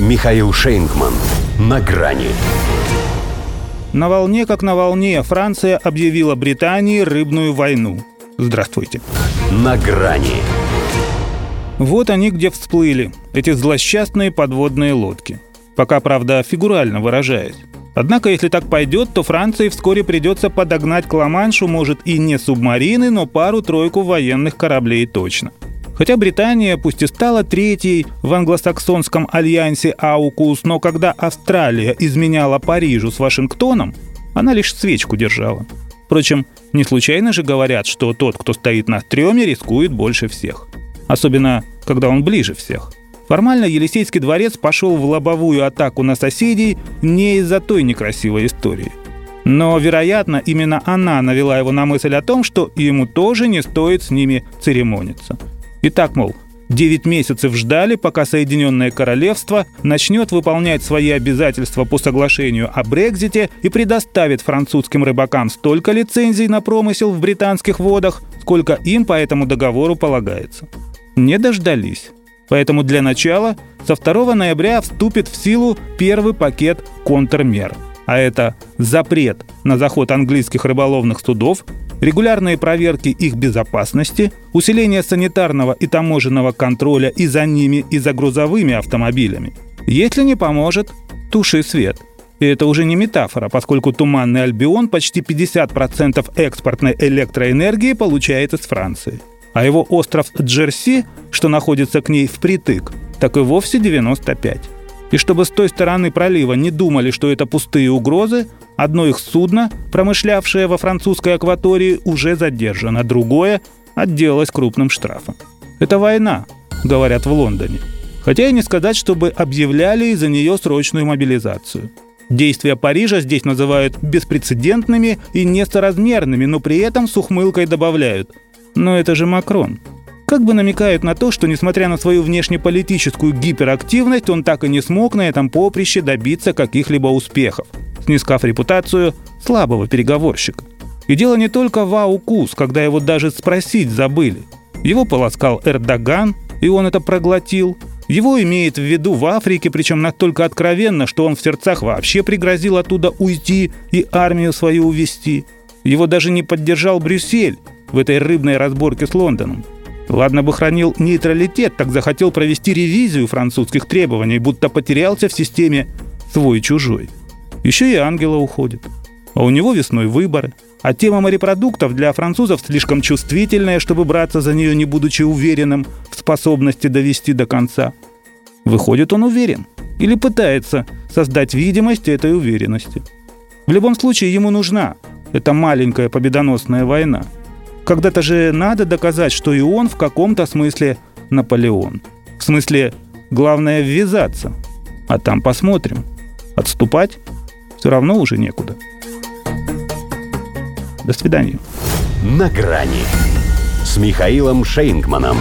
Михаил Шейнгман. На грани. На волне, как на волне, Франция объявила Британии рыбную войну. Здравствуйте. На грани. Вот они где всплыли, эти злосчастные подводные лодки. Пока, правда, фигурально выражаясь. Однако, если так пойдет, то Франции вскоре придется подогнать к Ла-Маншу, может, и не субмарины, но пару-тройку военных кораблей точно. Хотя Британия, пусть и стала третьей в англосаксонском альянсе АУКУС, но когда Австралия изменяла Парижу с Вашингтоном, она лишь свечку держала. Впрочем, не случайно же говорят, что тот, кто стоит на стреме, рискует больше всех. Особенно, когда он ближе всех. Формально Елисейский дворец пошел в лобовую атаку на соседей не из-за той некрасивой истории. Но, вероятно, именно она навела его на мысль о том, что ему тоже не стоит с ними церемониться – Итак, мол, 9 месяцев ждали, пока Соединенное Королевство начнет выполнять свои обязательства по соглашению о Брекзите и предоставит французским рыбакам столько лицензий на промысел в британских водах, сколько им по этому договору полагается. Не дождались. Поэтому для начала со 2 ноября вступит в силу первый пакет контрмер. А это запрет на заход английских рыболовных судов регулярные проверки их безопасности, усиление санитарного и таможенного контроля и за ними, и за грузовыми автомобилями. Если не поможет, туши свет. И это уже не метафора, поскольку Туманный Альбион почти 50% экспортной электроэнергии получает из Франции. А его остров Джерси, что находится к ней впритык, так и вовсе 95. И чтобы с той стороны пролива не думали, что это пустые угрозы, одно их судно, промышлявшее во французской акватории, уже задержано, другое отделалось крупным штрафом. Это война, говорят в Лондоне. Хотя и не сказать, чтобы объявляли из-за нее срочную мобилизацию. Действия Парижа здесь называют беспрецедентными и несоразмерными, но при этом с ухмылкой добавляют. Но это же Макрон как бы намекают на то, что несмотря на свою внешнеполитическую гиперактивность, он так и не смог на этом поприще добиться каких-либо успехов, снискав репутацию слабого переговорщика. И дело не только в Аукус, когда его даже спросить забыли. Его полоскал Эрдоган, и он это проглотил. Его имеет в виду в Африке, причем настолько откровенно, что он в сердцах вообще пригрозил оттуда уйти и армию свою увести. Его даже не поддержал Брюссель в этой рыбной разборке с Лондоном. Ладно бы хранил нейтралитет, так захотел провести ревизию французских требований, будто потерялся в системе свой-чужой. Еще и ангела уходит. А у него весной выборы. А тема морепродуктов для французов слишком чувствительная, чтобы браться за нее, не будучи уверенным в способности довести до конца. Выходит, он уверен. Или пытается создать видимость этой уверенности. В любом случае, ему нужна эта маленькая победоносная война – когда-то же надо доказать, что и он в каком-то смысле Наполеон. В смысле, главное ввязаться. А там посмотрим. Отступать все равно уже некуда. До свидания. На грани с Михаилом Шейнгманом.